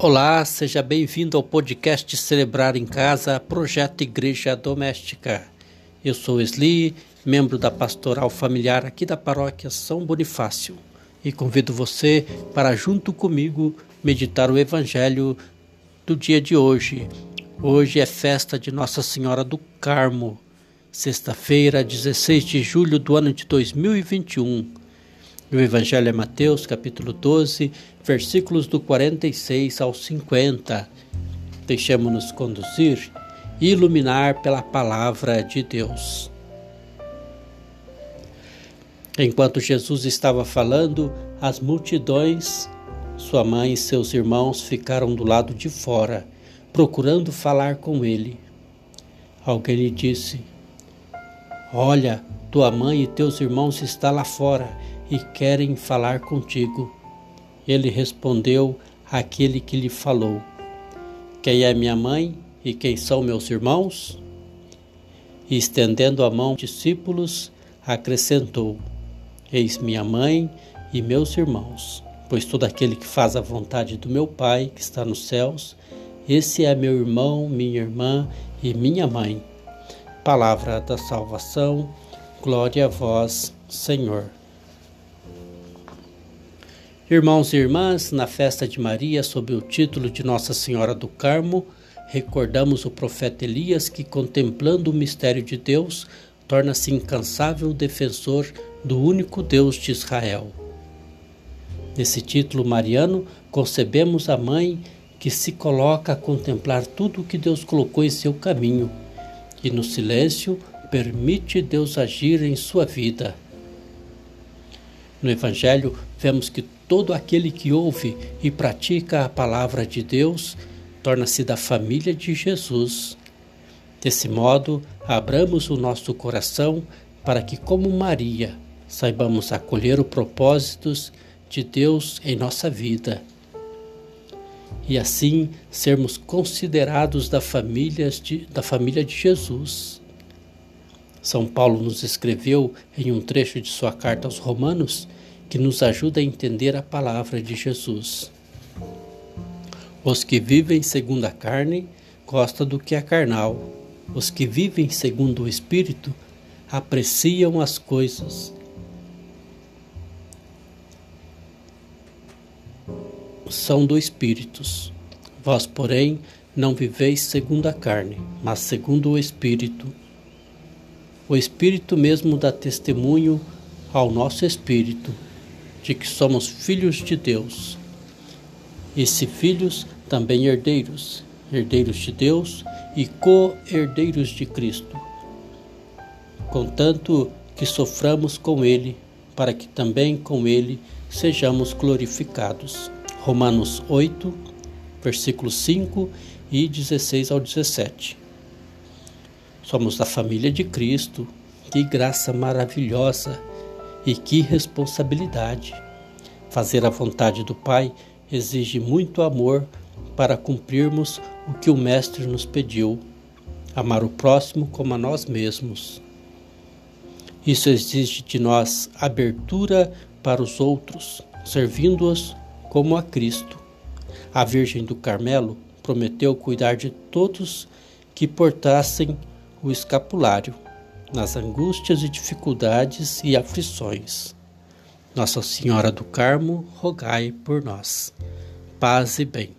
Olá, seja bem-vindo ao podcast Celebrar em Casa, projeto Igreja Doméstica. Eu sou Esli, membro da Pastoral Familiar aqui da Paróquia São Bonifácio, e convido você para, junto comigo, meditar o Evangelho do dia de hoje. Hoje é festa de Nossa Senhora do Carmo, sexta-feira, 16 de julho do ano de 2021. O Evangelho é Mateus, capítulo 12, versículos do 46 ao 50. Deixemos-nos conduzir e iluminar pela palavra de Deus. Enquanto Jesus estava falando, as multidões, sua mãe e seus irmãos ficaram do lado de fora, procurando falar com ele. Alguém lhe disse: Olha, tua mãe e teus irmãos estão lá fora e querem falar contigo. Ele respondeu àquele que lhe falou: Quem é minha mãe e quem são meus irmãos? E estendendo a mão aos discípulos, acrescentou: Eis minha mãe e meus irmãos, pois todo aquele que faz a vontade do meu Pai que está nos céus, esse é meu irmão, minha irmã e minha mãe. Palavra da salvação, glória a vós, Senhor. Irmãos e irmãs, na festa de Maria, sob o título de Nossa Senhora do Carmo, recordamos o profeta Elias que, contemplando o mistério de Deus, torna-se incansável defensor do único Deus de Israel. Nesse título mariano, concebemos a mãe que se coloca a contemplar tudo o que Deus colocou em seu caminho e, no silêncio, permite Deus agir em sua vida. No Evangelho, vemos que todo aquele que ouve e pratica a palavra de Deus torna-se da família de Jesus. Desse modo, abramos o nosso coração para que, como Maria, saibamos acolher os propósitos de Deus em nossa vida e assim sermos considerados da família de, da família de Jesus. São Paulo nos escreveu em um trecho de sua carta aos Romanos que nos ajuda a entender a palavra de Jesus. Os que vivem segundo a carne gostam do que é carnal. Os que vivem segundo o Espírito apreciam as coisas. São do Espírito. Vós, porém, não viveis segundo a carne, mas segundo o Espírito. O Espírito mesmo dá testemunho ao nosso espírito de que somos filhos de Deus. E se filhos, também herdeiros, herdeiros de Deus e co-herdeiros de Cristo. Contanto que soframos com Ele, para que também com Ele sejamos glorificados. Romanos 8, versículos 5 e 16 ao 17. Somos da família de Cristo, que graça maravilhosa e que responsabilidade! Fazer a vontade do Pai exige muito amor para cumprirmos o que o Mestre nos pediu: amar o próximo como a nós mesmos. Isso exige de nós abertura para os outros, servindo-os como a Cristo. A Virgem do Carmelo prometeu cuidar de todos que portassem o escapulário nas angústias e dificuldades e aflições. Nossa Senhora do Carmo, rogai por nós. Paz e bem.